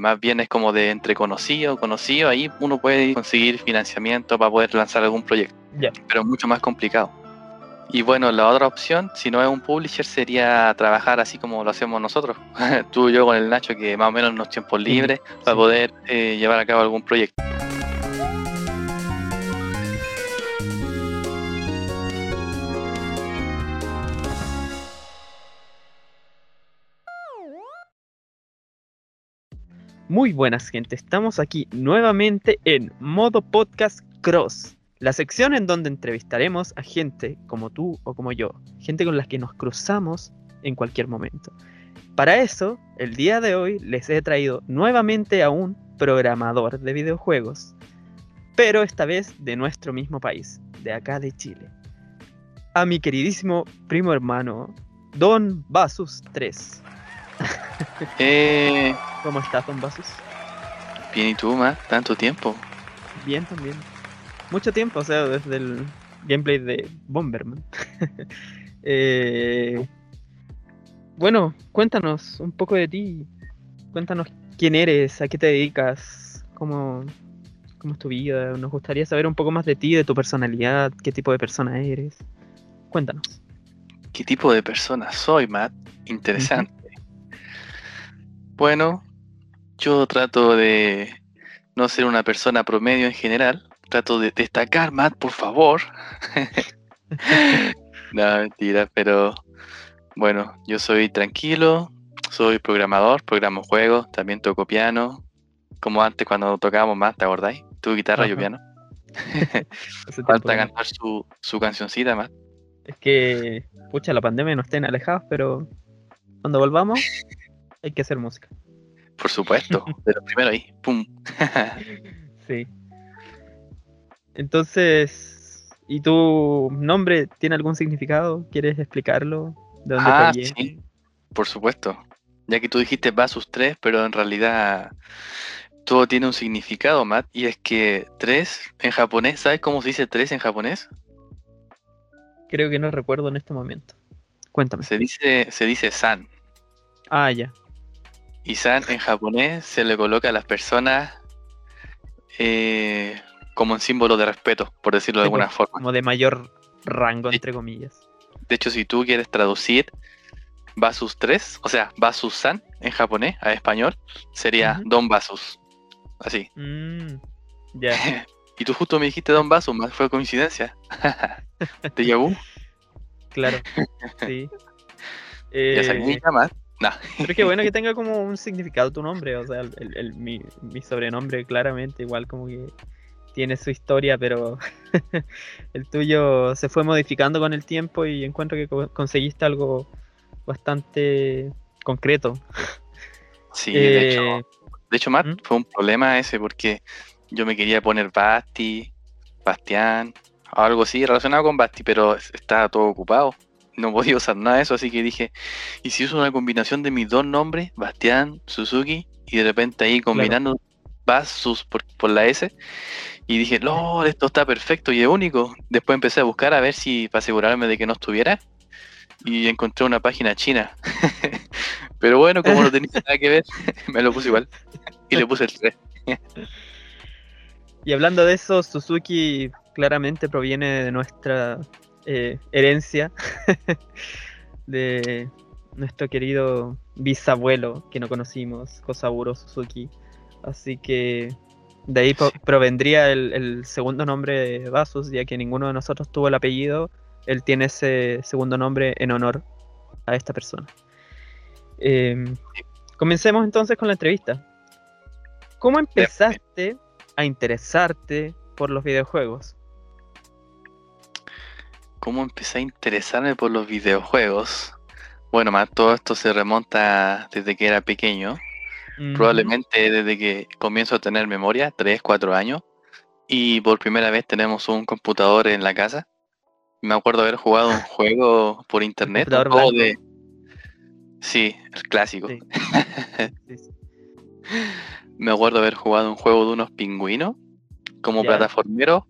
más bien es como de entre conocido, conocido, ahí uno puede conseguir financiamiento para poder lanzar algún proyecto, pero es mucho más complicado. Y bueno, la otra opción, si no es un publisher, sería trabajar así como lo hacemos nosotros, tú y yo con el Nacho, que más o menos nos tiempos libres para poder eh, llevar a cabo algún proyecto. Muy buenas, gente. Estamos aquí nuevamente en modo podcast cross, la sección en donde entrevistaremos a gente como tú o como yo, gente con la que nos cruzamos en cualquier momento. Para eso, el día de hoy les he traído nuevamente a un programador de videojuegos, pero esta vez de nuestro mismo país, de acá de Chile. A mi queridísimo primo hermano, Don Basus 3. Eh, ¿Cómo estás, Don Basus? bien, ¿y tú, más? ¿Tanto tiempo? Bien también. Mucho tiempo, o sea, desde el gameplay de Bomberman. Eh, bueno, cuéntanos un poco de ti. Cuéntanos quién eres, a qué te dedicas, cómo, cómo es tu vida. Nos gustaría saber un poco más de ti, de tu personalidad, qué tipo de persona eres. Cuéntanos. ¿Qué tipo de persona soy, Matt? Interesante. Bueno, yo trato de no ser una persona promedio en general. Trato de destacar, Matt, por favor. no, mentira, pero bueno, yo soy tranquilo, soy programador, programo juegos, también toco piano. Como antes cuando tocábamos más, ¿te acordáis? Tu guitarra, yo Ajá. piano. Hace tiempo Falta cantar su, su cancioncita, Matt. Es que, pucha, la pandemia nos estén alejados, pero cuando volvamos hay que hacer música. Por supuesto, pero primero ahí, pum. Sí. Entonces, ¿y tu nombre tiene algún significado? ¿Quieres explicarlo? ¿De dónde Ah, sí, por supuesto. Ya que tú dijiste Basus 3, pero en realidad todo tiene un significado, Matt, y es que 3 en japonés, ¿sabes cómo se dice 3 en japonés? Creo que no recuerdo en este momento. Cuéntame. Se dice, se dice san. Ah, ya. Y san en japonés se le coloca a las personas eh, como un símbolo de respeto, por decirlo de Sí, alguna pues, forma. Como de mayor rango, entre comillas. De hecho, si tú quieres traducir Basus 3, o sea, Basus san en japonés a español, sería. Don Basus. Así. Mm, ya. Y tú justo me dijiste Don Basus, más fue coincidencia. ¿Te vu? Claro. Sí. Ya Eh, sabía ya más. Nah. Pero es que bueno que tenga como un significado tu nombre, o sea, el, el- el- mi, mi sobrenombre claramente igual como que tiene su historia, pero el tuyo se fue modificando con el tiempo y encuentro que co- conseguiste algo bastante concreto. Sí, de hecho, Eh, de hecho, Matt, ¿Mm? fue un problema ese porque yo me quería poner Basti, Bastián, algo así relacionado con Basti, pero es- estaba todo ocupado. No podía usar nada de eso, así que dije, ¿y si uso una combinación de mis dos nombres, Bastián, Suzuki, y de repente ahí combinando Basus por, por la S? Y dije, no, esto está perfecto y es único. Después empecé a buscar a ver si, para asegurarme de que no estuviera, y encontré una página china. Pero bueno, como no tenía nada que ver, me lo puse igual. Y le puse el 3. Y hablando de eso, Suzuki claramente proviene de nuestra eh, herencia, de nuestro querido bisabuelo que no conocimos, Kosaburo Suzuki. Así que de ahí provendría el, el segundo nombre de Basus, ya que ninguno de nosotros tuvo el apellido. Él tiene ese segundo nombre en honor a esta persona. Em, comencemos entonces con la entrevista. ¿Cómo empezaste a interesarte por los videojuegos? ¿Cómo empecé a interesarme por los videojuegos? Bueno, más todo esto se remonta desde que era pequeño. Probablemente desde que comienzo a tener memoria, 3, 4 años. Y por primera vez tenemos un computador en la casa. Me acuerdo haber jugado un juego por internet. computador de... Sí, el clásico. Sí. Sí, sí. Me acuerdo haber jugado un juego de unos pingüinos como Ya. plataformero,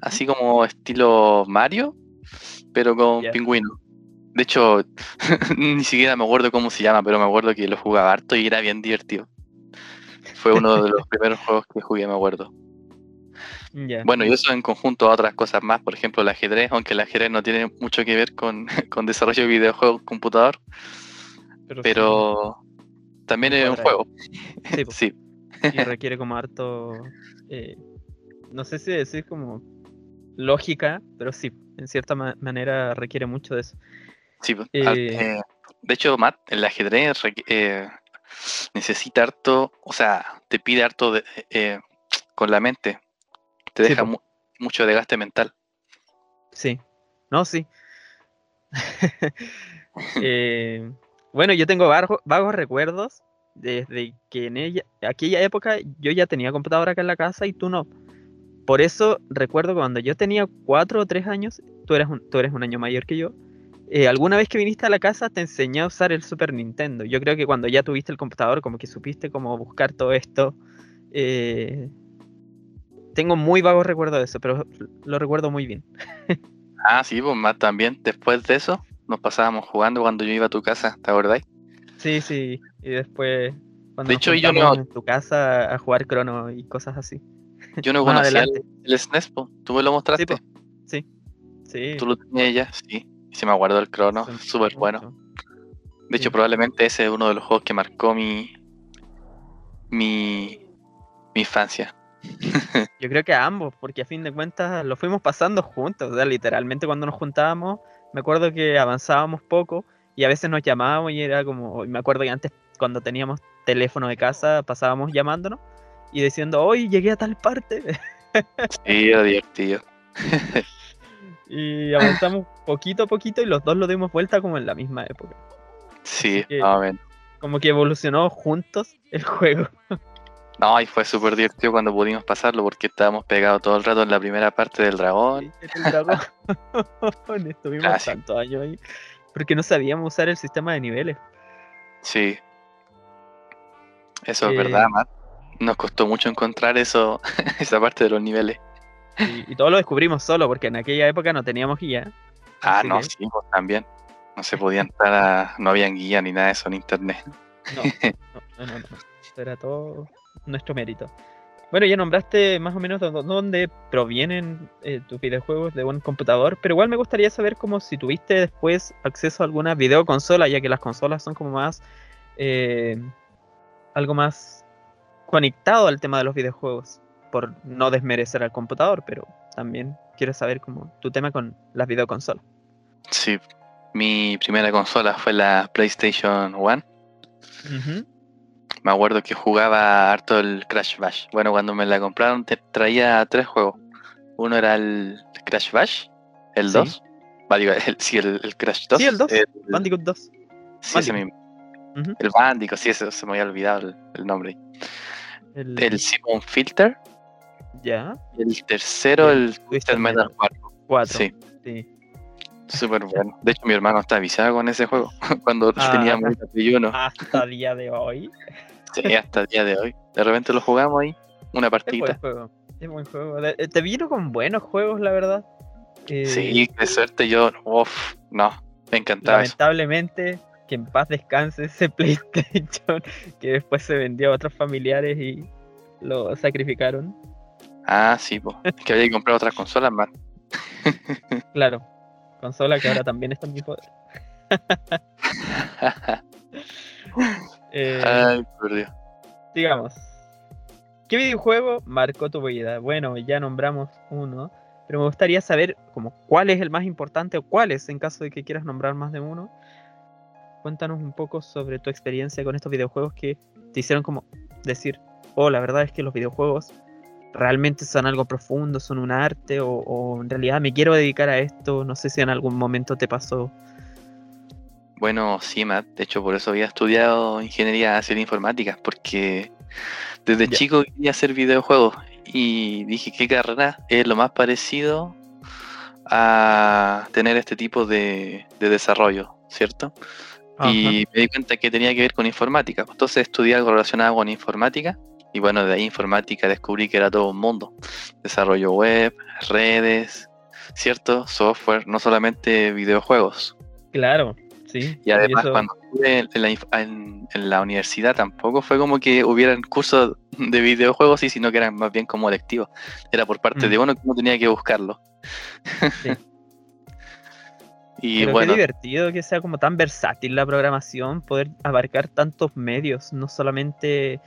así como estilo Mario, pero con Ya. pingüinos. De hecho, ni siquiera me acuerdo cómo se llama, pero me acuerdo que lo jugaba harto y era bien divertido. Fue uno de los primeros juegos que jugué, me acuerdo. Bueno, y eso en conjunto a otras cosas más, por ejemplo, el ajedrez, aunque el ajedrez no tiene mucho que ver con, con desarrollo de videojuegos computador, pero, pero también es un juego. sí, Sí, y requiere como harto. eh, no sé si decir como lógica, pero sí, en cierta ma- manera requiere mucho de eso. sí. pues, Eh, al- eh, de hecho, Matt, el ajedrez eh, necesita harto, o sea, te pide harto de- con la mente. Te Sí, deja po. mu- mucho desgaste mental. Sí, no, sí. Bueno, yo tengo vagos, vagos recuerdos desde que en ella, aquella época yo ya tenía computadora acá en la casa y tú no. Por eso recuerdo cuando yo tenía cuatro o tres años, tú eres un, tú eres un año mayor que yo, eh, alguna vez que viniste a la casa te enseñé a usar el Super Nintendo. Yo creo que cuando ya tuviste el computador, como que supiste cómo buscar todo esto. eh, tengo muy vagos recuerdos de eso, pero lo recuerdo muy bien. Ah, sí, pues Matt también. Después de eso, nos pasábamos jugando cuando yo iba a tu casa, ¿te acordáis? Sí, sí, y después cuando De nos hecho, yo no- en tu casa a jugar crono y cosas así. Yo no conocía el, el SNES, po. tú me lo mostraste. po. Sí, sí. Tú lo tenías ya, sí. Y se me guardó el crono, súper bueno. De hecho, Sí. probablemente ese es uno de los juegos que marcó mi. mi. mi infancia. Yo creo que a ambos, porque a fin de cuentas lo fuimos pasando juntos, o sea, literalmente cuando nos juntábamos, me acuerdo que avanzábamos poco y a veces nos llamábamos y era como, me acuerdo que antes cuando teníamos teléfono de casa pasábamos llamándonos y diciendo, hoy llegué a tal parte Sí, era divertido. y avanzamos poquito a poquito y los dos lo dimos vuelta como en la misma época. Sí, que- menos. Como que evolucionó juntos el juego. No, y fue súper divertido cuando pudimos pasarlo porque estábamos pegados todo el rato en la primera parte del dragón. El dragón. Estuvimos tantos años ahí. Porque no sabíamos usar el sistema de niveles. Sí. Eso es Eh, verdad, Matt. Nos costó mucho encontrar eso, esa parte de los niveles. Y, y todo lo descubrimos solo, porque en aquella época no teníamos guía. Ah, no, que- sí, pues también. No se podía entrar a. No habían guía ni nada de eso en internet. No, no, no, no. Eso era todo nuestro mérito. Bueno, ya nombraste más o menos de dó- dónde provienen eh, tus videojuegos de un computador, pero igual me gustaría saber como si tuviste después acceso a alguna videoconsola, ya que las consolas son como más eh, algo más conectado al tema de los videojuegos, por no desmerecer al computador, pero también quiero saber como tu tema con las videoconsolas. Sí. Mi primera consola fue la PlayStation 1. Ujú. Me acuerdo que jugaba harto el Crash Bash. Bueno, cuando me la compraron te traía tres juegos. Uno era el Crash Bash, el Sí. 2. Va, digo, el, sí, el, el Crash 2. Sí, el 2, el- Bandicoot 2. sí, ese mismo. El Bandicoot, sí, ese se me había olvidado el, el nombre. El, El Simon Filter. ya, El tercero, El el Twisted Metal 4. 4. Sí, sí. súper bueno. De hecho, mi hermano está avisado con ese juego. Cuando Ah. teníamos el Play 1. Hasta el día de hoy. Sí, hasta el día de hoy. De repente lo jugamos ahí. Una Es buen juego. Es buen juego. Eh, Te vino con buenos juegos, la verdad. Eh, Sí, de suerte yo. Uff, no. Me encantaba eso. Que en paz descanse ese PlayStation que después se vendió a otros familiares y lo sacrificaron. Ah, sí, pues. Es que había que comprar otras consolas más. Claro, consola que ahora también está en mi poder. Eh, Ay, por Dios. digamos, ¿qué videojuego marcó tu vida? Bueno, ya nombramos uno, pero me gustaría saber como cuál es el más importante o cuáles en caso de que quieras nombrar más de uno. Cuéntanos un poco sobre tu experiencia con estos videojuegos que te hicieron como decir, oh, la verdad es que los videojuegos realmente son algo profundo, son un arte o, o en realidad me quiero dedicar a esto, no sé si en algún momento te pasó. Bueno, sí, Matt. De hecho, por eso había estudiado ingeniería civil informática. Porque desde Ya. chico quería hacer videojuegos. Y dije, ¿qué carrera es lo más parecido a tener este tipo de, de desarrollo? ¿Cierto? Y me di cuenta que tenía que ver con informática. Entonces estudié algo relacionado con informática. Y bueno, de ahí informática descubrí que era todo un mundo. Desarrollo web, redes, ¿cierto? Software, no solamente videojuegos. Claro, Sí. Y además eso- cuando estuve en la, inf- en- en la universidad tampoco fue como que hubieran cursos de videojuegos, sí, sino que eran más bien como electivos. Era por parte Mm. de uno que uno tenía que buscarlo. Sí. Y Pero bueno, qué divertido que sea como tan versátil la programación, poder abarcar tantos medios, no solamente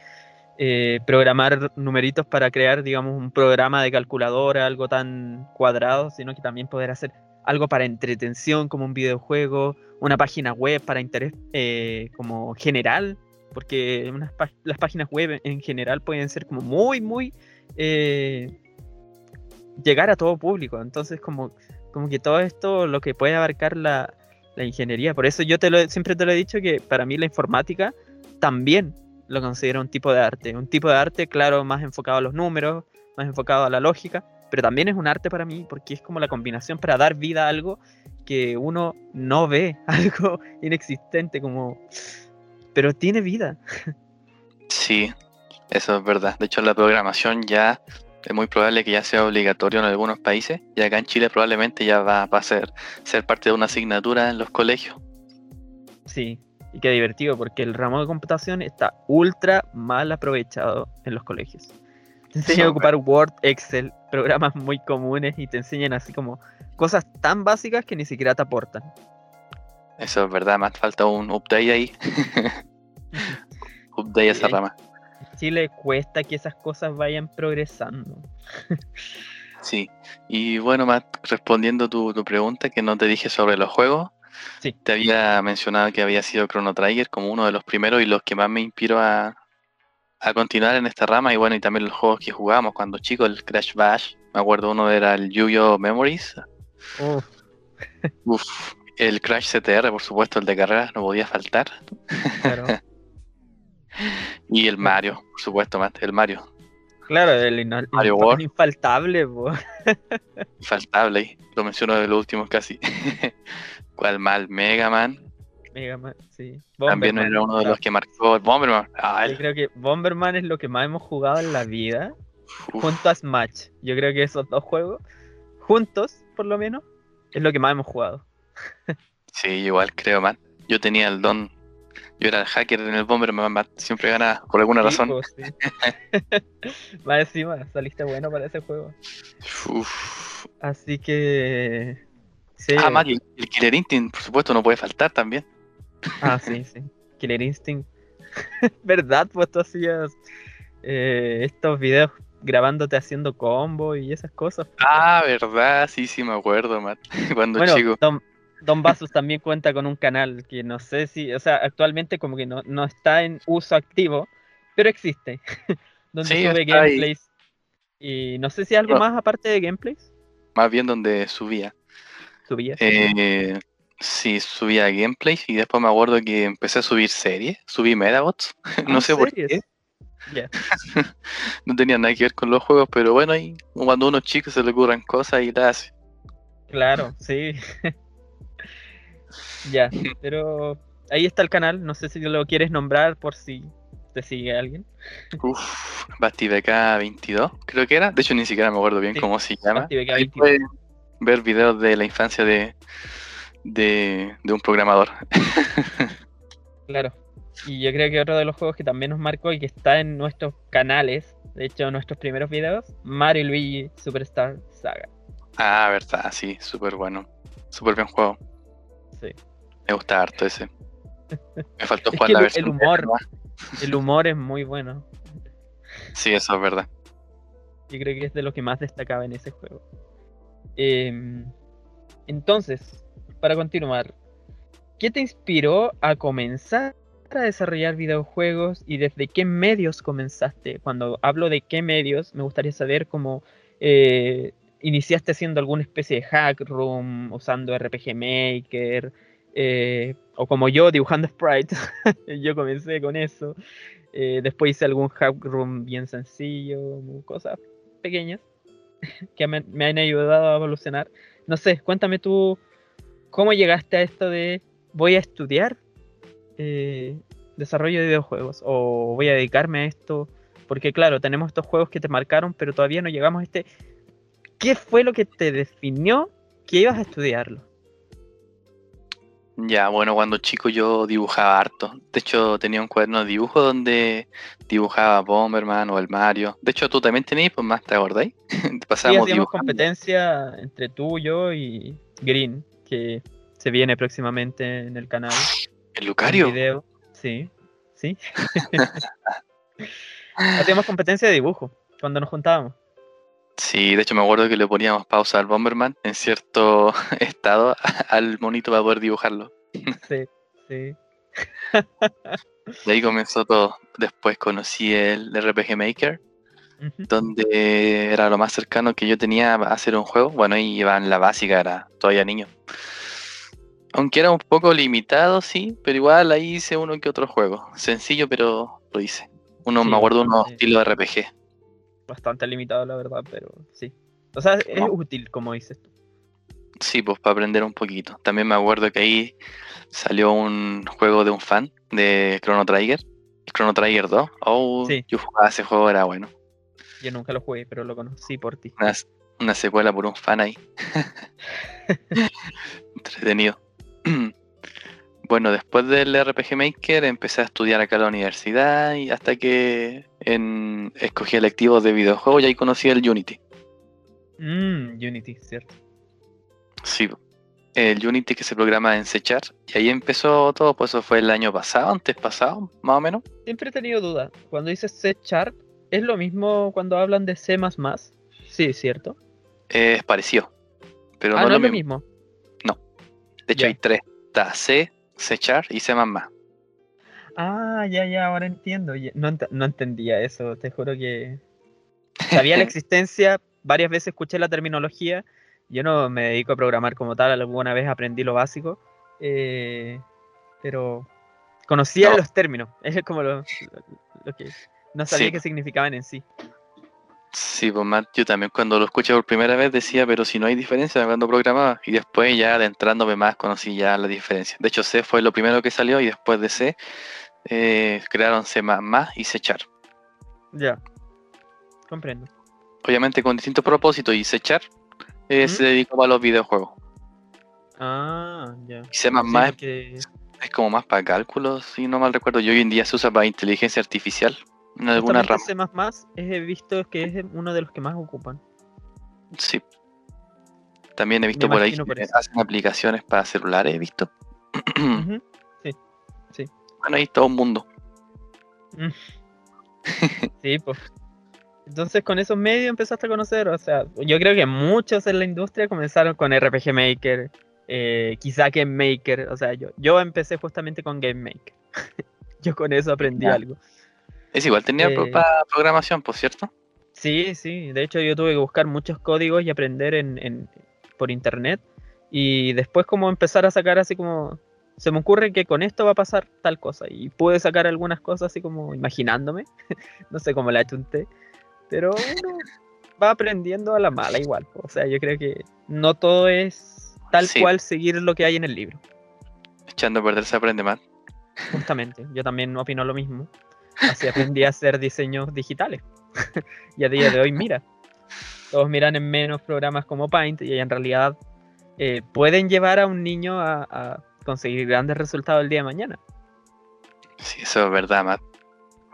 eh, programar numeritos para crear, digamos, un programa de calculadora, algo tan cuadrado, sino que también poder hacer algo para entretención, como un videojuego, una página web para interés eh, como general, porque unas las páginas web en general pueden ser como muy, muy... eh, llegar a todo público, entonces como como que todo esto lo que puede abarcar la, la ingeniería. Por eso yo te lo, siempre te lo he dicho que para mí la informática también lo considero un tipo de arte. Un tipo de arte, claro, más enfocado a los números, más enfocado a la lógica, pero también es un arte para mí porque es como la combinación para dar vida a algo que uno no ve, algo inexistente, como... Pero tiene vida. sí, eso es verdad. De hecho, la programación ya es muy probable que ya sea obligatorio en algunos países. Y acá en Chile probablemente ya va, va a ser, ser parte de una asignatura en los colegios. Sí, y qué divertido porque el ramo de computación está ultra mal aprovechado en los colegios. Te enseñan a ocupar Word, Excel, programas muy comunes y te enseñan así como cosas tan básicas que ni siquiera te aportan. Eso es verdad, más falta un update ahí. update esa Sí. rama. En Chile cuesta que esas cosas vayan progresando. Sí, y bueno, Matt, respondiendo tu, tu pregunta que no te dije sobre los juegos, Sí. te había mencionado que había sido Chrono Trigger como uno de los primeros y los que más me inspiró a, a continuar en esta rama, y bueno, y también los juegos que jugábamos cuando chicos, el Crash Bash, me acuerdo uno era el Yu-Gi-Oh! Memories, Uf, el Crash CTR, por supuesto, el de carreras, no podía faltar, claro. Y el Mario, por supuesto, Matt, el Mario, Claro, el, Mario World. infaltable, po. infaltable, lo menciono de los últimos casi. ¿Cuál mal? Mega Man, Mega Man, sí. también era uno de los que marcó el Bomberman. Ah, Yo creo que Bomberman es lo que más hemos jugado en la vida. uf. junto a Smash. Yo creo que esos dos juegos, juntos por lo menos, es lo que más hemos jugado. Sí, igual creo, man. Yo tenía el don. Yo era el hacker en el Bomberman, man. Siempre ganaba, por alguna razón. Pues, sí. Más encima, saliste bueno para ese juego. Uf. Así que. Sí. Ah, y el Killer Instinct, por supuesto, no puede faltar también. Ah, sí, sí. Killer Instinct. ¿Verdad? Pues tú hacías eh, estos videos grabándote haciendo combo y esas cosas. Ah, verdad, sí, sí, me acuerdo, man. Cuando Bueno, chico. Don Basus también cuenta con un canal que no sé si, o sea, actualmente como que no, no está en uso activo, pero existe. donde Sí, sube ahí. gameplays. Y no sé si algo más aparte de gameplays. Más bien donde subía. Subía. Eh, sí, subía gameplays y después me acuerdo que empecé a subir series. Subí Medabots. no Ah, sé por series. qué. Ya. No tenía nada que ver con los juegos, pero bueno, ahí cuando a unos chicos se le ocurren cosas y las hace. Claro, sí. Ya, pero ahí está el canal. No sé si lo quieres nombrar por si te sigue alguien. Uf, BastiBK 22, creo que era. De hecho, ni siquiera me acuerdo bien Sí, cómo se llama. Ahí 22. pueden ver videos de la infancia de, de, de un programador. Claro. Y yo creo que otro de los juegos que también nos marcó y que está en nuestros canales, de hecho, nuestros primeros videos, Mario y Luigi Superstar Saga. ah, verdad, sí, súper bueno. Súper bien juego. Sí. Me gusta harto ese. Me faltó Es jugar que la el- versión. el humor. El humor es muy bueno. Sí, eso es verdad. Yo creo que es de lo que más destacaba en ese juego. Em, entonces, para continuar, ¿qué te inspiró a comenzar a desarrollar videojuegos y desde qué medios comenzaste? Cuando hablo de qué medios, me gustaría saber cómo eh, iniciaste haciendo alguna especie de hack room, usando RPG Maker, eh, o como yo, dibujando sprites. yo comencé con eso. Eh, después hice algún hack room bien sencillo, cosas pequeñas que me, me han ayudado a evolucionar. No sé, cuéntame tú cómo llegaste a esto de voy a estudiar eh, desarrollo de videojuegos o voy a dedicarme a esto. Porque claro, tenemos estos juegos que te marcaron, pero todavía no llegamos a este... ¿Qué fue lo que te definió que ibas a estudiarlo? Ya, bueno, cuando chico yo dibujaba harto. De hecho, tenía un cuaderno de dibujo donde dibujaba Bomberman o el Mario. De hecho, tú también tenías, pues más, ¿te acordáis? Sí, Pasábamos dibujando. competencia entre tú, yo y Green, que se viene próximamente en el canal. El Lucario. video. Sí, sí. Hacíamos competencia de dibujo cuando nos juntábamos. Sí, de hecho me acuerdo que le poníamos pausa al Bomberman en cierto estado al monito para poder dibujarlo. Sí, sí. De ahí comenzó todo. Después conocí el RPG Maker, donde era lo más cercano que yo tenía a hacer un juego. Bueno, ahí iba en la básica, era todavía niño. Aunque era un poco limitado, sí, pero igual ahí hice uno que otro juego. Sencillo, pero lo hice. Uno, Sí, me acuerdo, uno bastante. estilo RPG. Bastante limitado, la verdad, pero sí. O sea, es No. útil, como dices tú. Sí, pues para aprender un poquito. También me acuerdo que ahí salió un juego de un fan de Chrono Trigger. Chrono Trigger 2. Oh, Sí. yo jugaba ese juego, era bueno. Yo nunca lo jugué, pero lo conocí por ti. Una, una secuela por un fan ahí. Entretenido. bueno, después del RPG Maker empecé a estudiar acá en la universidad y hasta que en, escogí electivos de videojuegos y ahí conocí el Unity. Mmm, Unity, cierto. Sí, el Unity que se programa en C y ahí empezó todo, pues eso fue el año pasado, antes pasado, más o menos. Siempre he tenido duda. Cuando dices C ¿es lo mismo cuando hablan de C? Sí, cierto. Eh, es parecido, pero ah, no, no, es lo mismo. mismo. De hecho hay tres, está C, C y C++. Ah, ya, ya, ahora entiendo. No, ent- no entendía eso, te juro que sabía la existencia, varias veces escuché la terminología. Yo no me dedico a programar como tal, alguna vez aprendí lo básico, eh, pero conocía No. los términos, es como lo, lo- lo que no sabía Sí. qué significaban en sí. Sí, pues Matt, yo también cuando lo escuché por primera vez decía, pero si no hay diferencia cuando programaba. Y después ya adentrándome más conocí ya la diferencia. De hecho, C fue lo primero que salió y después de C eh, crearon C++ y C Sharp. Ya, comprendo. Obviamente con distintos propósitos y C Sharp eh, se dedicó a los videojuegos. Ah, ya. Y C++ Sí, es, es como más para cálculos, si no mal recuerdo. Y hoy en día se usa para inteligencia artificial en alguna rama. C++ he visto que es uno de los que más ocupan. Sí. También he visto Me por ahí por que hacen aplicaciones para celulares, he visto. Ujú. Bueno, ahí todo un mundo. Sí, pues. Entonces con esos medios empezaste a conocer, o sea, yo creo que muchos en la industria comenzaron con RPG Maker, eh, quizá Game Maker, o sea, yo, yo empecé justamente con Game Maker. yo con eso aprendí algo. Es igual, tenía Eh, programación, por cierto. Sí, sí, de hecho yo tuve que buscar muchos códigos y aprender en, en- por internet y después como empezar a sacar así como, se me ocurre que con esto va a pasar tal cosa y pude sacar algunas cosas así como imaginándome, no sé cómo la chunté, pero uno va aprendiendo a la mala igual, o sea, yo creo que no todo es tal Sí. cual seguir lo que hay en el libro, Echando a perder se aprende más. justamente, yo también opino lo mismo, así aprendí a hacer diseños digitales y a día de hoy mira. todos miran en menos programas como Paint y en realidad eh, pueden llevar a un niño a, a conseguir grandes resultados el día de mañana. Sí, eso es verdad, Matt.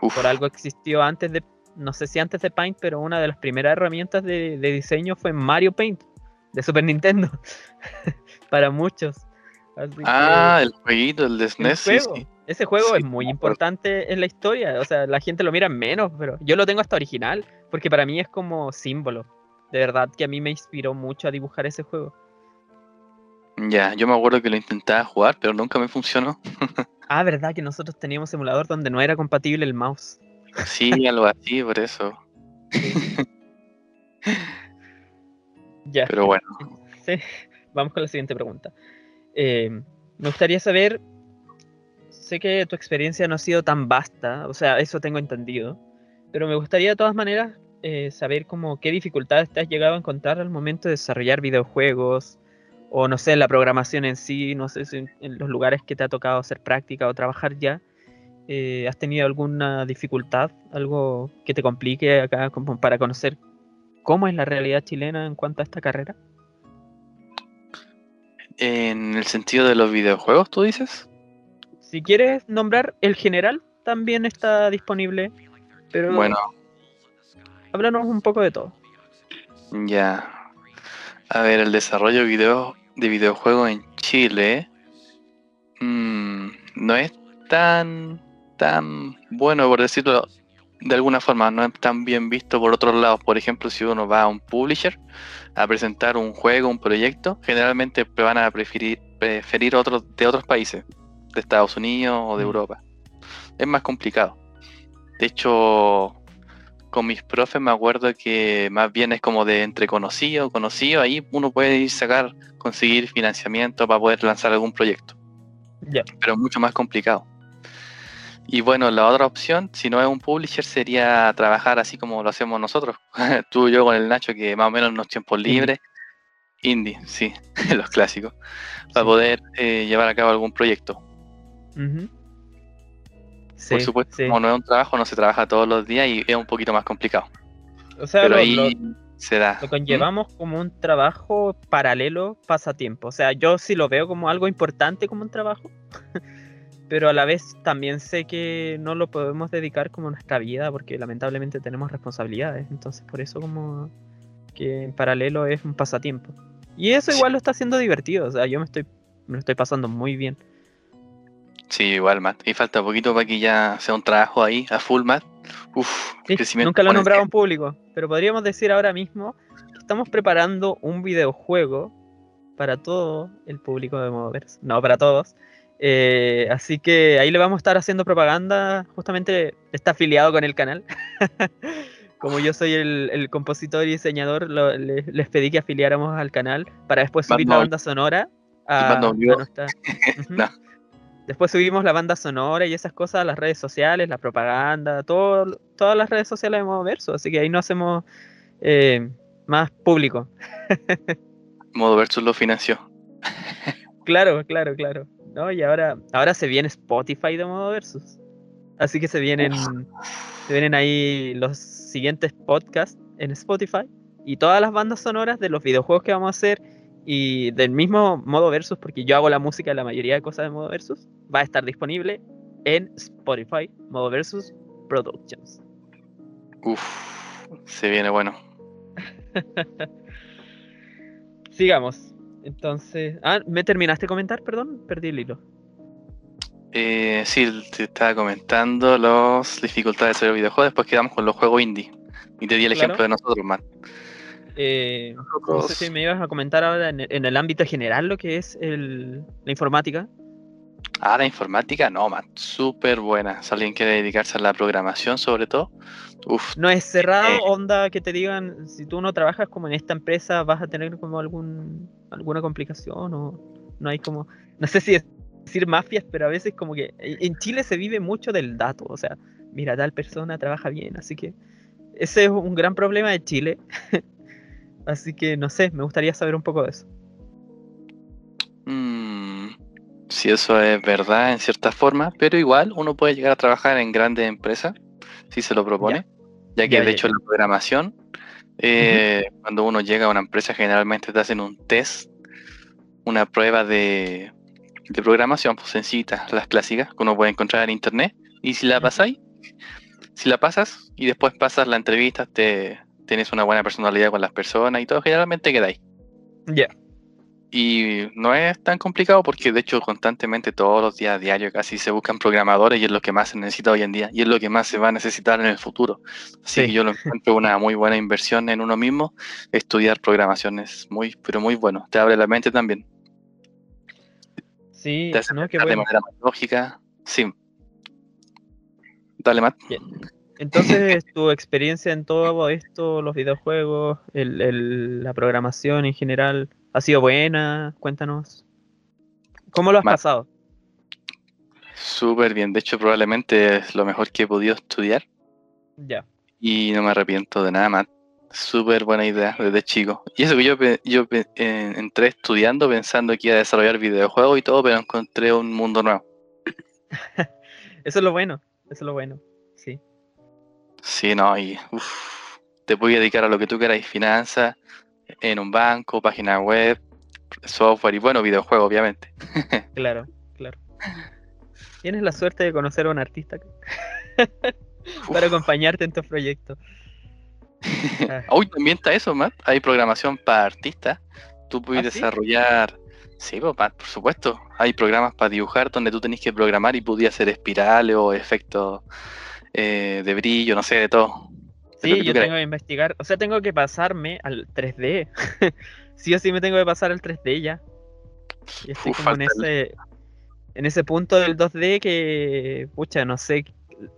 Uf, Por algo existió antes de, no sé si antes de Paint, pero una de las primeras herramientas de, de diseño fue Mario Paint de Super Nintendo. Para muchos. Así que- Ah, el jueguito, el de SNES, sí, sí. Ese juego Sí, es muy importante en la historia. O sea, la gente lo mira menos, pero yo lo tengo hasta original, porque para mí es como símbolo. De verdad que a mí me inspiró mucho a dibujar ese juego. Ya, yo me acuerdo que lo intentaba jugar, pero nunca me funcionó. Ah, verdad que nosotros teníamos simulador donde no era compatible el mouse. Sí, algo así, por eso. Ya, Pero bueno, sí. Vamos con la siguiente pregunta. Eh, me gustaría saber, sé que tu experiencia no ha sido tan vasta, o sea, eso tengo entendido, pero me gustaría de todas maneras eh, saber como qué dificultades te has llegado a encontrar al momento de desarrollar videojuegos, o no sé, la programación en sí, no sé si en, los lugares que te ha tocado hacer práctica o trabajar ya, eh, ¿has tenido alguna dificultad, algo que te complique acá para conocer cómo es la realidad chilena en cuanto a esta carrera? En el sentido de los videojuegos, ¿tú dices? Si quieres nombrar el general, también está disponible. Pero Bueno, háblanos un poco de todo. ya. A ver, el desarrollo video, de videojuegos en Chile mm, no es tan, tan bueno, por decirlo de alguna forma, no es tan bien visto por otros lados. Por ejemplo, si uno va a un publisher a presentar un juego, un proyecto, generalmente van a preferir, preferir otros de otros países, de Estados Unidos o de Mm. Europa. Es más complicado. De hecho, con mis profes me acuerdo que más bien es como de entre conocido, conocido, ahí uno puede ir sacar, conseguir financiamiento para poder lanzar algún proyecto pero es mucho más complicado. Y bueno, la otra opción, si no es un publisher, sería trabajar así como lo hacemos nosotros, tú y yo con el Nacho, que más o menos en los tiempos Indie. libres, indie, sí, los clásicos, para Sí. poder eh, llevar a cabo algún proyecto. Por Sí, supuesto, sí. como no es un trabajo, no se trabaja todos los días y es un poquito más complicado. O sea, Pero lo, ahí lo- se da. lo conllevamos como un trabajo paralelo pasatiempo. O sea, yo sí lo veo como algo importante como un trabajo, pero a la vez también sé que no lo podemos dedicar como nuestra vida porque lamentablemente tenemos responsabilidades. Entonces, por eso como que en paralelo es un pasatiempo. Y eso igual lo está haciendo divertido. O sea, yo me estoy, me lo estoy pasando muy bien. Sí, igual, Matt. Y falta poquito para que ya sea un trabajo ahí, a full, Matt. Uf, Sí, crecimiento nunca lo he nombrado en público, pero podríamos decir ahora mismo que estamos preparando un videojuego para todo el público de Modoverse. No, para todos. Eh, así que ahí le vamos a estar haciendo propaganda. Justamente está afiliado con el canal. Como yo soy el, el compositor y diseñador, lo- le- les pedí que afiliáramos al canal para después subir la banda sonora a, a. No. Después subimos la banda sonora y esas cosas a las redes sociales, la propaganda, todo, todas las redes sociales de Modo Verso. Así que ahí nos hacemos eh, más público. Modo Versus lo financió. Claro, claro, claro. ¿no? Y ahora, ahora se viene Spotify de Modo Versus. Así que se vienen, se vienen ahí los siguientes podcasts en Spotify y todas las bandas sonoras de los videojuegos que vamos a hacer y del mismo Modo Versus, porque yo hago la música de la mayoría de cosas de Modo Versus, va a estar disponible en Spotify, Modo Versus Productions. Uf, se viene bueno. Sigamos. Entonces, ah, ¿me terminaste de comentar? Perdón, perdí el hilo. Eh, sí, te estaba comentando las dificultades de los videojuegos. Después quedamos con los juegos indie. Y te di el Claro. ejemplo de nosotros, Matt. Eh, no sé si me ibas a comentar ahora en el, en el ámbito general lo que es el- la informática. Ah, la informática, no, Matt. Súper buena. Si alguien quiere dedicarse a la programación, sobre todo. Uf, No es cerrado, Eh. onda que te digan, si tú no trabajas como en esta empresa, vas a tener como algún alguna complicación o no hay como, no sé si decir mafias, pero a veces como que en en Chile se vive mucho del dato, o sea, mira, tal persona trabaja bien, así que ese es un gran problema de Chile. así que no sé, me gustaría saber un poco de eso. mm, si eso es verdad en cierta forma, pero igual uno puede llegar a trabajar en grandes empresas si se lo propone, ya, que Ya, de ya, hecho la programación, eh, cuando uno llega a una empresa generalmente te hacen un test, una prueba de, de programación, pues las clásicas que uno puede encontrar en internet, y si la pasáis, si la pasas y después pasas la entrevista, te tienes una buena personalidad con las personas y todo, generalmente quedáis. Ya. Y no es tan complicado porque de hecho constantemente todos los días diarios casi se buscan programadores y es lo que más se necesita hoy en día y es lo que más se va a necesitar en el futuro. Así Sí. que yo lo encuentro una muy buena inversión en uno mismo. Estudiar programación es muy, pero muy bueno. Te abre la mente también. Sí, Te hace no, qué pensar de manera más lógica. Sí. Dale, Matt. Entonces, tu experiencia en todo esto, los videojuegos, el- el- la programación en general, ¿ha sido buena? Cuéntanos. ¿Cómo lo has Ma- pasado? Súper bien. De hecho, probablemente es lo mejor que he podido estudiar Ya. y no me arrepiento de nada, Matt. Súper buena idea desde chico. Y eso que yo, yo eh, entré estudiando pensando que iba a desarrollar videojuegos y todo, pero encontré un mundo nuevo. Eso es lo bueno, eso es lo bueno. Sí. Sí, no, y uf, te puedes dedicar a lo que tú quieras, finanzas, en un banco, página web, software y bueno, videojuegos, obviamente. Claro, claro. Tienes la suerte de conocer a un artista para acompañarte en tus proyectos. Ah. Hoy también está eso, Matt. Hay programación para artistas. Tú puedes ¿Ah, sí? desarrollar. Sí, pues, Matt, por supuesto. Hay programas para dibujar donde tú tenés que programar y podías hacer espirales o efectos eh, de brillo, no sé, de todo. Sí, yo tengo que investigar. O sea, tengo que pasarme al 3D. sí o sí me tengo que pasar al 3D ya. Y estoy Uf, como en ese, en ese punto del 2D que, pucha, no sé.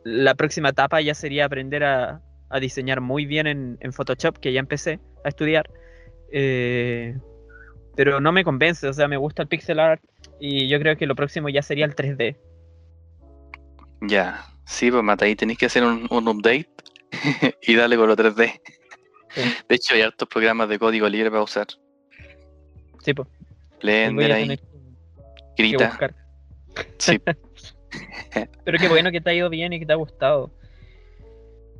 La próxima etapa ya sería aprender a, a diseñar muy bien en, en Photoshop, que ya empecé a estudiar. Eh, pero no me convence, o sea, me gusta el pixel art y yo creo que lo próximo ya sería el 3D. Ya. Sí, pues, Matt, ahí tenés que hacer un, un update y darle con lo 3D. Sí. De hecho, hay hartos programas de código libre para usar. Sí, pues. Blender ahí, que- grita. Sí. Pero qué bueno que te ha ido bien y que te ha gustado.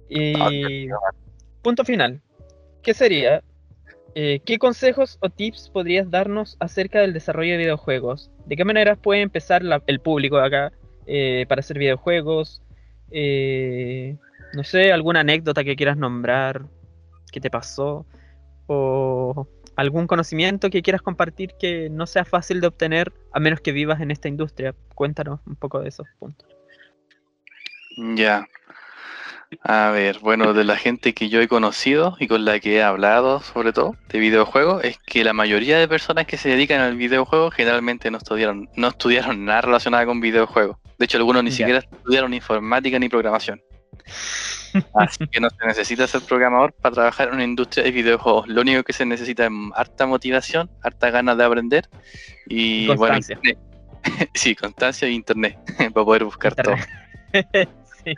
Y punto final. ¿Qué sería? Eh, ¿Qué consejos o tips podrías darnos acerca del desarrollo de videojuegos? ¿De qué maneras puede empezar la- el público acá eh, para hacer videojuegos? Eh, no sé, alguna anécdota que quieras nombrar, que te pasó, o algún conocimiento que quieras compartir que no sea fácil de obtener a menos que vivas en esta industria. Cuéntanos un poco de esos puntos. Ya. A ver, bueno, de la gente que yo he conocido y con la que he hablado, sobre todo, de videojuegos, es que la mayoría de personas que se dedican al videojuego generalmente no estudiaron, no estudiaron nada relacionado con videojuegos. De hecho, algunos ni Ya. siquiera estudiaron informática ni programación. Así que no se necesita ser programador para trabajar en una industria de videojuegos. Lo único que se necesita es harta motivación, harta ganas de aprender y, Y bueno, constancia. internet. sí, constancia e internet para poder buscar todo. Sí.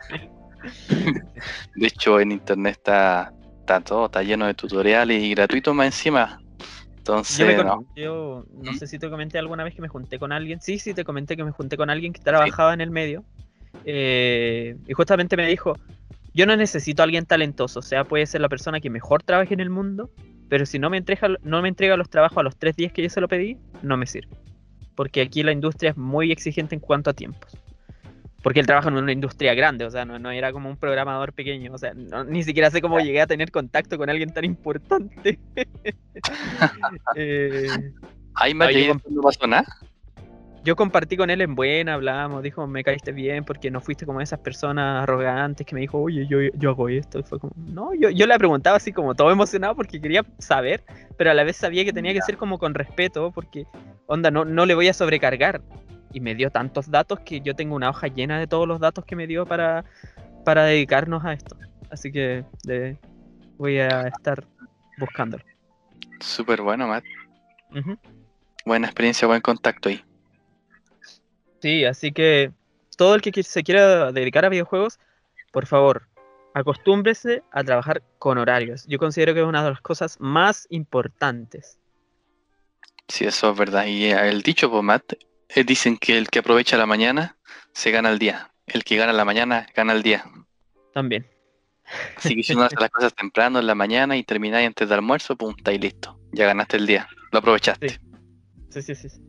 De hecho, en internet está, está todo, está lleno de tutoriales y gratuitos más encima. Yo, me Entonces, no. yo no sé si te comenté alguna vez que me junté con alguien. Sí, sí, te comenté que me junté con alguien que trabajaba en el medio. eh, y justamente me dijo, yo no necesito a alguien talentoso. O sea, puede ser la persona que mejor trabaje en el mundo. Pero si no me entrega, no me entrega los trabajos a los tres días que yo se lo pedí, no me sirve. Porque aquí la industria es muy exigente en cuanto a tiempos. Porque él trabaja en una industria grande, o sea, no, no era como un programador pequeño. O sea, no- ni siquiera sé cómo llegué a tener contacto con alguien tan importante. Eh, ahí no pasó nada. yo compartí con él en buena, hablamos, dijo, me caíste bien porque no fuiste como esas personas arrogantes que me dijo, oye, yo, yo hago esto. Y fue como, no, yo, yo le preguntaba así como todo emocionado porque quería saber, pero a la vez sabía que tenía que ser como con respeto porque, onda, no, no le voy a sobrecargar. Y me dio tantos datos que yo tengo una hoja llena de todos los datos que me dio para, para dedicarnos a esto. Así que de- voy a estar buscándolo. Súper bueno, Matt. Buena experiencia, buen contacto ahí. Sí, así que todo el que se quiera dedicar a videojuegos, por favor, acostúmbrese a trabajar con horarios. Yo considero que es una de las cosas más importantes. Sí, eso es verdad. Y eh, el dicho, pues, Matt, eh, dicen que el que aprovecha la mañana se gana el día. El que gana la mañana gana el día. También. Así que si uno hace las cosas temprano en la mañana y termináis antes del almuerzo, pum, está ahí listo. Ya ganaste el día. Lo aprovechaste. Sí. Sí, sí, sí. sí.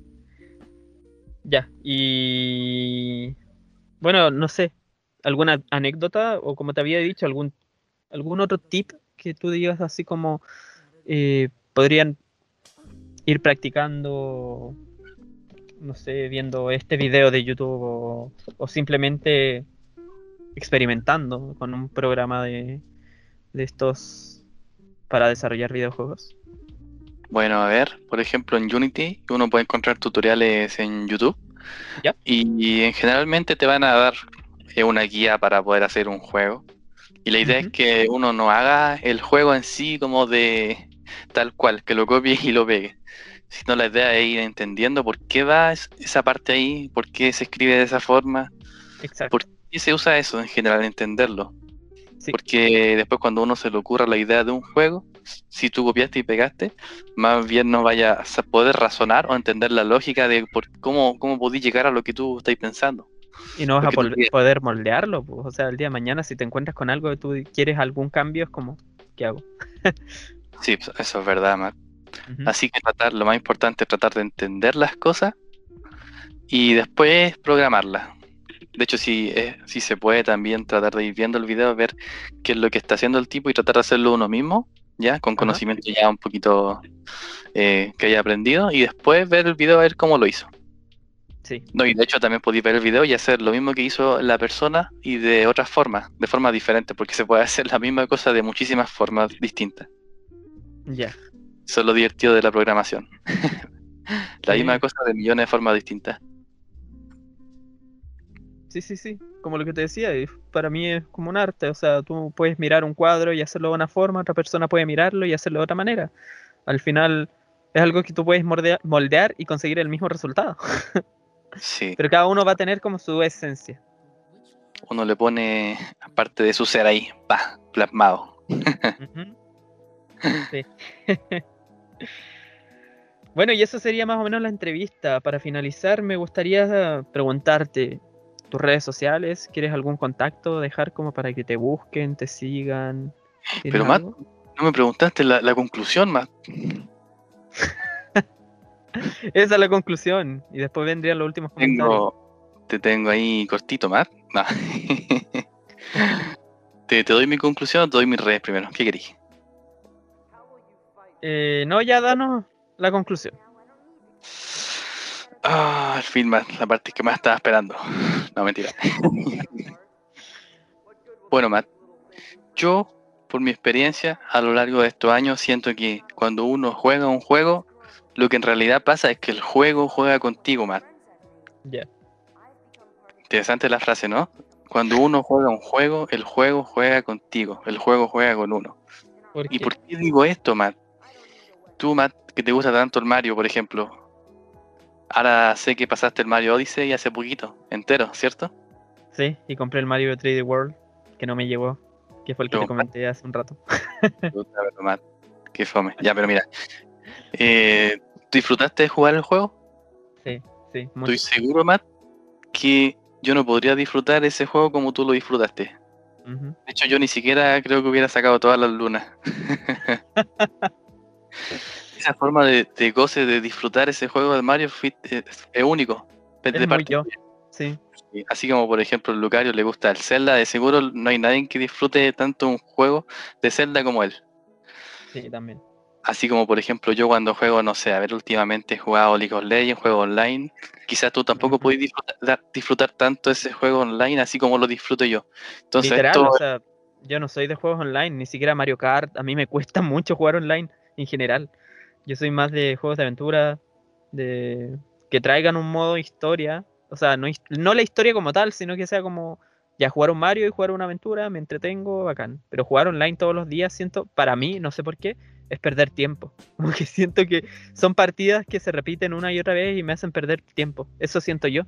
Ya, y bueno, no sé, alguna anécdota o como te había dicho, algún, algún otro tip que tú digas así como eh, podrían ir practicando, no sé, viendo este video de YouTube o, o simplemente experimentando con un programa de, de estos para desarrollar videojuegos. Bueno, a ver, por ejemplo, en Unity uno puede encontrar tutoriales en YouTube. Ya. Y, en generalmente te van a dar eh, una guía para poder hacer un juego. Y la idea es que uno no haga el juego en sí como de tal cual, que lo copie y lo pegue. Sino la idea es ir entendiendo por qué va es- esa parte ahí, por qué se escribe de esa forma, Exacto. ¿Por qué se usa eso en general, entenderlo. Sí. Porque después cuando uno se le ocurra la idea de un juego, si tú copiaste y pegaste, más bien no vaya a poder razonar o entender la lógica de por cómo, cómo podí llegar a lo que tú estás pensando. Y no vas a Porque quieres. poder moldearlo, pues. O sea, el día de mañana si te encuentras con algo que tú quieres algún cambio, es como, ¿qué hago? Sí, eso es verdad, Matt. Así que tratar, lo más importante es tratar de entender las cosas y después programarlas. De hecho, si, eh, si se puede también tratar de ir viendo el video, ver qué es lo que está haciendo el tipo y tratar de hacerlo uno mismo, ya, con conocimiento ya un poquito eh, que haya aprendido, y después ver el video a ver cómo lo hizo. Sí, No, y de hecho también podéis ver el video y hacer lo mismo que hizo la persona y de otras formas, de formas diferentes, porque se puede hacer la misma cosa de muchísimas formas distintas. ya. Eso es lo divertido de la programación. la Sí. misma cosa de millones de formas distintas. Sí, sí, sí. Como lo que te decía, para mí es como un arte. O sea, tú puedes mirar un cuadro y hacerlo de una forma, otra persona puede mirarlo y hacerlo de otra manera. Al final es algo que tú puedes moldear y conseguir el mismo resultado. Sí, Pero cada uno va a tener como su esencia. uno le pone parte de su ser ahí, pa, plasmado. Ujú. Sí. Bueno, y eso sería más o menos la entrevista. Para finalizar, me gustaría preguntarte tus redes sociales. ¿Quieres algún contacto dejar como para que te busquen, te sigan? ¿Tienes Pero, Matt, algo? No me preguntaste la, la conclusión, más. Esa es la conclusión. Y después vendrían los últimos comentarios. Te tengo ahí cortito, Matt. No. te, te doy mi conclusión te doy mis redes primero. ¿Qué querís? Eh, no, ya danos la conclusión. Ah, al fin, Matt, la parte que más estaba esperando. No, mentira. bueno, Matt, yo, por mi experiencia, a lo largo de estos años, siento que cuando uno juega un juego, lo que en realidad pasa es que el juego juega contigo, Matt. Ya. Interesante la frase, ¿no? Cuando uno juega un juego, el juego juega contigo, el juego juega con uno. ¿Por ¿Y por qué digo esto, Matt? Tú, Matt, que te gusta tanto el Mario, por ejemplo. Ahora sé que pasaste el Mario Odyssey hace poquito, entero, ¿cierto? Sí, y compré el Mario 3D World, que no me llegó, que fue el que ¿Lo te comenté hace un rato. Matt, qué fome. Ya, pero mira. Eh, ¿Disfrutaste de jugar el juego? Sí, sí, mucho. Estoy seguro, Matt, que yo no podría disfrutar ese juego como tú lo disfrutaste. Ujú. De hecho, yo ni siquiera creo que hubiera sacado todas las lunas. Esa forma de, de goce, de disfrutar ese juego de Mario fue- es, es único. De Es muy parte yo. tuya. Sí, Sí, Así como, por ejemplo, a Lucario le gusta el Zelda, de seguro no hay nadie que disfrute tanto un juego de Zelda como él. sí, también. Así como, por ejemplo, yo cuando juego, no sé, a ver, últimamente he jugado League of Legends, juego online. Quizás tú tampoco Ujú. podés disfrutar, disfrutar tanto ese juego online así como lo disfruto yo. Entonces, Literal, esto- o sea, yo no soy de juegos online, ni siquiera Mario Kart. A mí me cuesta mucho jugar online en general. Yo soy más de juegos de aventura, de que traigan un modo historia. O sea, no, no la historia como tal, sino que sea como ya jugar un Mario y jugar una aventura, me entretengo, bacán. Pero jugar online todos los días, siento, para mí, no sé por qué, es perder tiempo. Como que siento que son partidas que se repiten una y otra vez y me hacen perder tiempo. Eso siento yo.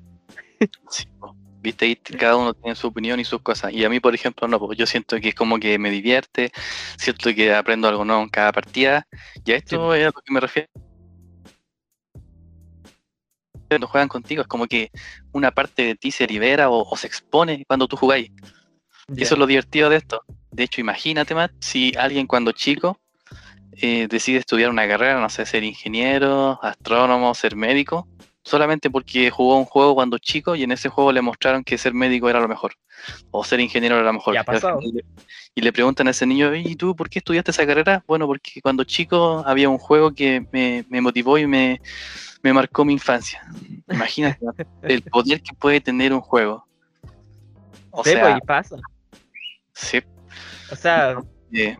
Viste, ahí cada uno tiene su opinión y sus cosas. Y a mí, por ejemplo, no, pues yo siento que es como que me divierte, siento que aprendo algo nuevo en cada partida. Y a esto es a lo que me refiero. Cuando juegan contigo, es como que una parte de ti se libera o, o se expone cuando tú jugáis. Y eso es lo divertido de esto. De hecho, imagínate, Matt, si alguien cuando chico eh, decide estudiar una carrera, no sé, ser ingeniero, astrónomo, ser médico, solamente porque jugó un juego cuando chico y en ese juego le mostraron que ser médico era lo mejor, o ser ingeniero era lo mejor. Y le- Y le preguntan a ese niño, ¿y tú por qué estudiaste esa carrera? Bueno, porque cuando chico había un juego que me, me motivó y me, me marcó mi infancia. Imagínate el poder que puede tener un juego. O Sí, sea, y pasa. sí, O sea, eh,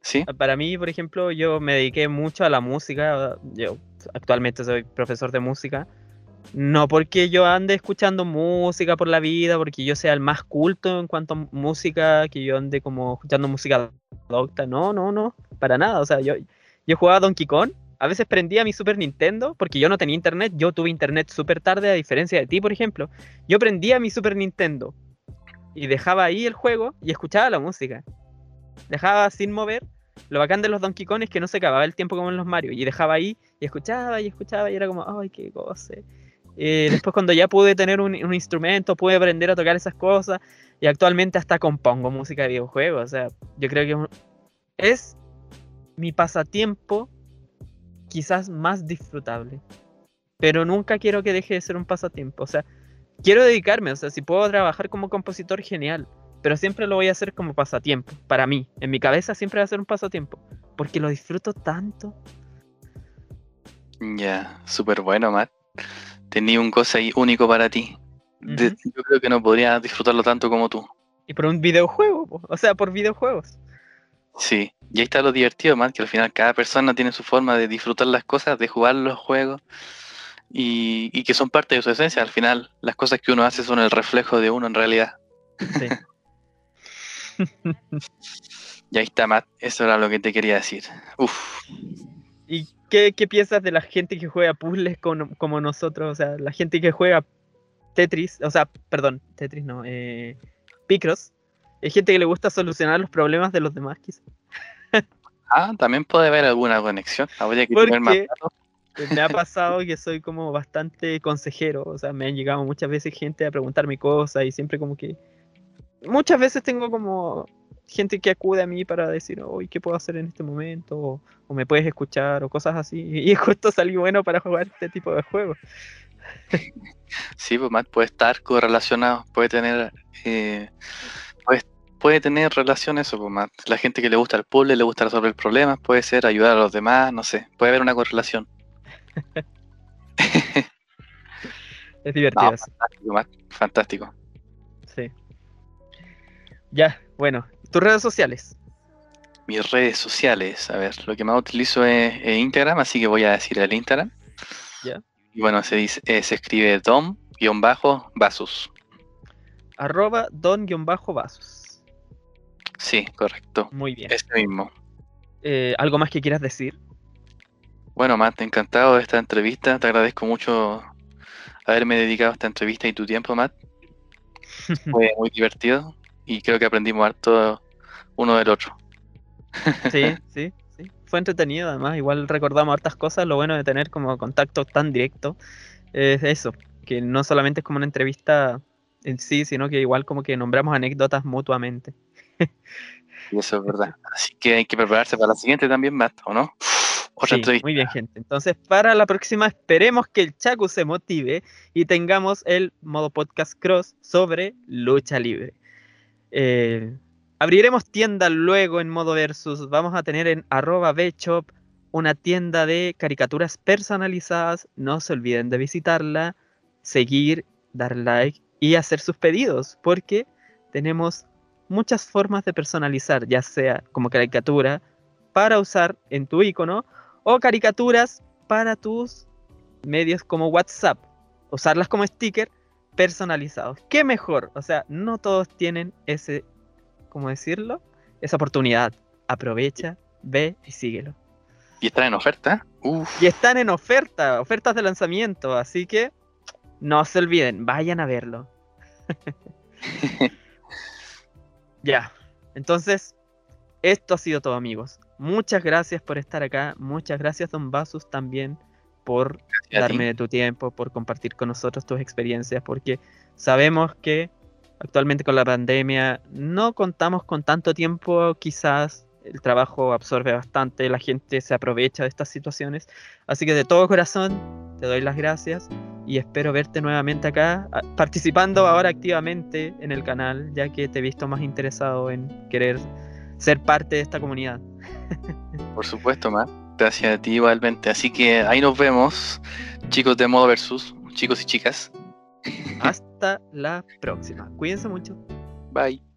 sí, Para mí, por ejemplo, yo me dediqué mucho a la música. Yo actualmente soy profesor de música. No porque yo ande escuchando música por la vida, porque yo sea el más culto en cuanto a música, que yo ande como escuchando música docta. No, no, no, para nada. O sea, yo, yo jugaba Donkey Kong. A veces prendía mi Super Nintendo, porque yo no tenía internet. Yo tuve internet súper tarde, a diferencia de ti, por ejemplo. Yo prendía mi Super Nintendo y dejaba ahí el juego y escuchaba la música. Dejaba sin mover lo bacán de los Donkey Kong es que no se acababa el tiempo como en los Mario. Y dejaba ahí y escuchaba y escuchaba y era como, ay, qué cosa. Eh, después cuando ya pude tener un, instrumento, pude aprender a tocar esas cosas. Y actualmente hasta compongo música de videojuegos. O sea, yo creo que es mi pasatiempo quizás más disfrutable. Pero nunca quiero que deje de ser un pasatiempo. O sea, quiero dedicarme, o sea, si puedo trabajar como compositor, genial. Pero siempre lo voy a hacer como pasatiempo. Para mí, en mi cabeza siempre va a ser un pasatiempo. Porque lo disfruto tanto. Ya, súper bueno, Matt. Tenía un cosa ahí único para ti. De- yo creo que no podría disfrutarlo tanto como tú. Y por un videojuego, po, o sea, por videojuegos. Sí, y ahí está lo divertido, Matt, que al final cada persona tiene su forma de disfrutar las cosas, de jugar los juegos y, y que son parte de su esencia. Al final, las cosas que uno hace son el reflejo de uno en realidad. Sí. Y ahí está, Matt. Eso era lo que te quería decir. Uf. ¿Y qué, qué piensas de la gente que juega puzzles con- como nosotros? O sea, la gente que juega Tetris, o sea, perdón, Tetris no, eh, Picross. Hay gente que le gusta solucionar los problemas de los demás, quizás. Ah, también puede haber alguna conexión. Habría que tener más Porque- datos. Me ha pasado que soy como bastante consejero, o sea, me han llegado muchas veces gente a preguntarme cosas y siempre como que... Muchas veces tengo como gente que acude a mí para decir, oye, ¿qué puedo hacer en este momento? O, o me puedes escuchar, o cosas así. Y justo salí bueno para jugar este tipo de juegos. Sí, pues Matt puede estar correlacionado, puede tener, eh, puede, puede tener relación eso, pues Matt. La gente que le gusta el puzzle, le gusta resolver problemas, puede ser ayudar a los demás, no sé, puede haber una correlación. Es divertido. No, fantástico, Matt, fantástico. Sí. Ya, bueno, tus redes sociales. Mis redes sociales, a ver, lo que más utilizo es, es Instagram, así que voy a decir el Instagram. Ya. Y bueno, se dice, eh, se escribe dom-vasus. Arroba don-vasos. Sí, correcto. Muy bien. Ese mismo. Eh, ¿Algo más que quieras decir? Bueno, Matt, encantado de esta entrevista. Te agradezco mucho haberme dedicado a esta entrevista y tu tiempo, Matt. Fue muy divertido y creo que aprendimos harto uno del otro. Sí, sí, sí. Fue entretenido, además. Igual recordamos hartas cosas. Lo bueno de tener como contacto tan directo es eso, que no solamente es como una entrevista en sí, sino que igual como que nombramos anécdotas mutuamente. Y eso es verdad. Así que hay que prepararse para la siguiente también, Matt, ¿o no? Otra Sí, entrevista. muy bien, gente. Entonces, para la próxima, esperemos que el Chacu se motive y tengamos el modo podcast cross sobre lucha libre. Eh, abriremos tienda luego en modo versus. Vamos a tener en arroba bshop una tienda de caricaturas personalizadas. No se olviden de visitarla, seguir, dar like y hacer sus pedidos, porque tenemos muchas formas de personalizar, ya sea como caricatura para usar en tu icono o caricaturas para tus medios como WhatsApp. Usarlas como sticker personalizados. ¿Qué mejor? O sea, no todos tienen ese, ¿cómo decirlo? Esa oportunidad. Aprovecha, ve y síguelo. Y están en oferta. Uf. Y están en oferta, ofertas de lanzamiento, así que no se olviden, vayan a verlo. ya, entonces, esto ha sido todo amigos. Muchas gracias por estar acá, muchas gracias Don Basus también por darme de tu tiempo, por compartir con nosotros tus experiencias, porque sabemos que actualmente con la pandemia no contamos con tanto tiempo, quizás el trabajo absorbe bastante, la gente se aprovecha de estas situaciones, así que de todo corazón te doy las gracias y espero verte nuevamente acá, participando ahora activamente en el canal, ya que te he visto más interesado en querer ser parte de esta comunidad. Por supuesto, Matt. Gracias a ti igualmente. Así que ahí nos vemos, chicos de modo versus, chicos y chicas. Hasta la próxima. Cuídense mucho. Bye.